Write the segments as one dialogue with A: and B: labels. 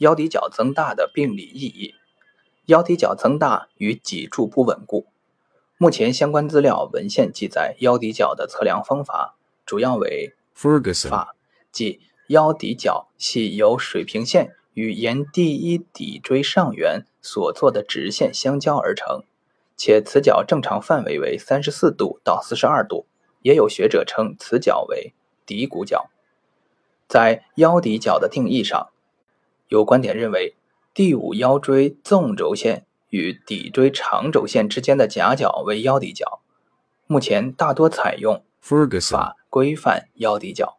A: 腰骶角增大的病理意义。腰骶角增大与脊柱不稳固。目前相关资料文献记载，腰骶角的测量方法主要为
B: Ferguson
A: 法，即腰骶角系由水平线与沿第一骶椎上缘所做的直线相交而成，且此角正常范围为三十四度到四十二度。也有学者称此角为骶骨角。在腰骶角的定义上，有观点认为，第五腰椎纵轴线与骶椎长轴线之间的夹角为腰骶角。目前大多采用
B: Ferguson
A: 法规范腰骶角。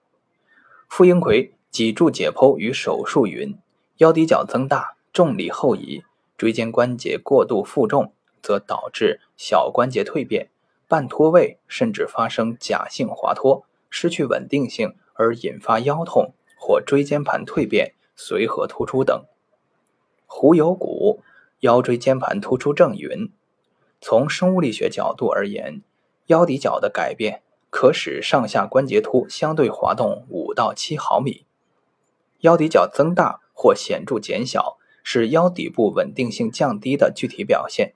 A: 傅英奎脊柱解剖与手术云：腰骶角增大，重力后移，椎间关节过度负重，则导致小关节蜕变、半脱位，甚至发生假性滑脱，失去稳定性而引发腰痛或椎间盘蜕变、髓核突出等。胡有骨腰椎间盘突出症云：从生物力学角度而言，腰骶角的改变可使上下关节突相对滑动五到七毫米。腰骶角增大或显著减小是腰底部稳定性降低的具体表现，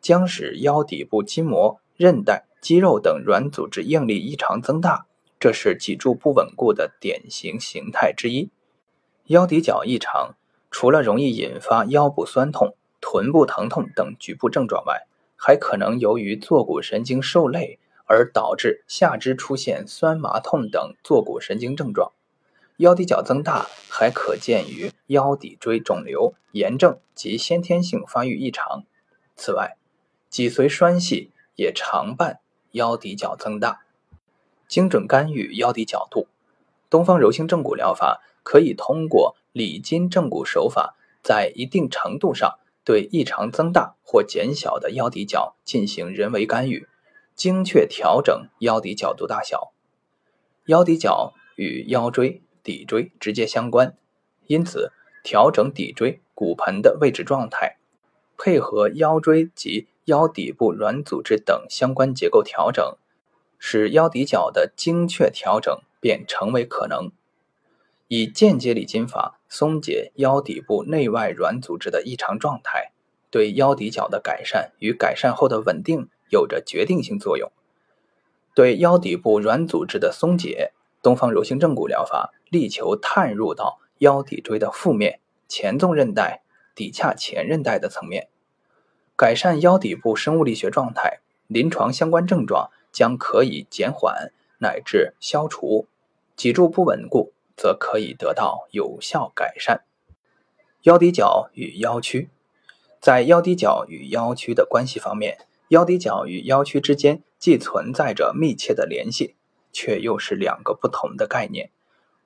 A: 将使腰底部筋膜、韧带、肌肉等软组织应力异常增大，这是脊柱不稳固的典型形态之一。腰骶角异常除了容易引发腰部酸痛、臀部疼痛等局部症状外，还可能由于坐骨神经受累而导致下肢出现酸麻痛等坐骨神经症状。腰骶角增大还可见于腰骶椎肿瘤、炎症及先天性发育异常。此外，脊髓栓系也常伴腰骶角增大。精准干预腰骶角度，东方柔性正骨疗法可以通过理筋正骨手法，在一定程度上对异常增大或减小的腰骶角进行人为干预，精确调整腰骶角度大小。腰骶角与腰椎、骶椎直接相关，因此调整骶椎骨盆的位置状态，配合腰椎及腰底部软组织等相关结构调整，使腰骶角的精确调整便成为可能。以间接理筋法松解腰底部内外软组织的异常状态，对腰底角的改善与改善后的稳定有着决定性作用。对腰底部软组织的松解，东方柔性正骨疗法力求探入到腰骶椎的腹面、前纵韧带、骶髂前韧带的层面，改善腰底部生物力学状态，临床相关症状将可以减缓乃至消除。脊柱不稳固，则可以得到有效改善。腰骶角与腰曲，在腰骶角与腰曲的关系方面，腰骶角与腰曲之间既存在着密切的联系，却又是两个不同的概念。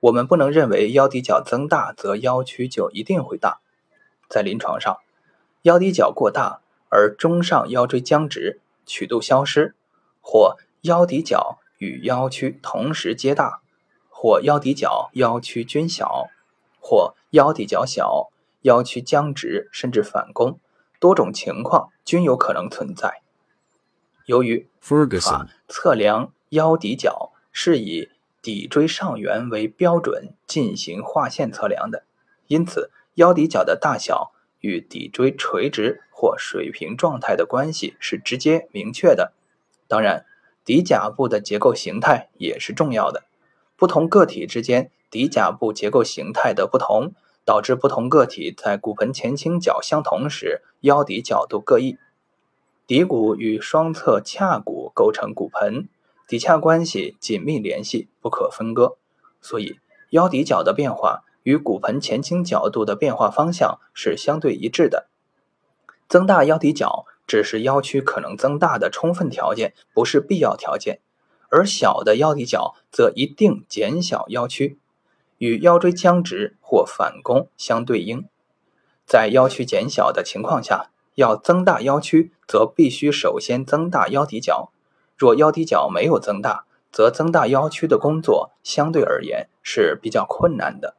A: 我们不能认为腰骶角增大，则腰曲就一定会大。在临床上，腰骶角过大而中上腰椎僵直、曲度消失，或腰骶角与腰曲同时皆大，或腰底角、腰曲均小，或腰底角小、腰曲僵直甚至反弓，多种情况均有可能存在。由于
B: Ferguson
A: 测量腰底角是以骶椎上缘为标准进行划线测量的，因此腰底角的大小与骶椎垂直或水平状态的关系是直接明确的。当然，骶甲部的结构形态也是重要的。不同个体之间骶甲部结构形态的不同，导致不同个体在骨盆前倾角相同时，腰骶角度各异。骶骨与双侧髂骨构成骨盆，骶髂关系紧密联系，不可分割，所以腰骶角的变化与骨盆前倾角度的变化方向是相对一致的。增大腰骶角只是腰曲可能增大的充分条件，不是必要条件。而小的腰底角则一定减小腰曲，与腰椎僵直或反弓相对应。在腰曲减小的情况下，要增大腰曲，则必须首先增大腰底角。若腰底角没有增大，则增大腰曲的工作相对而言是比较困难的。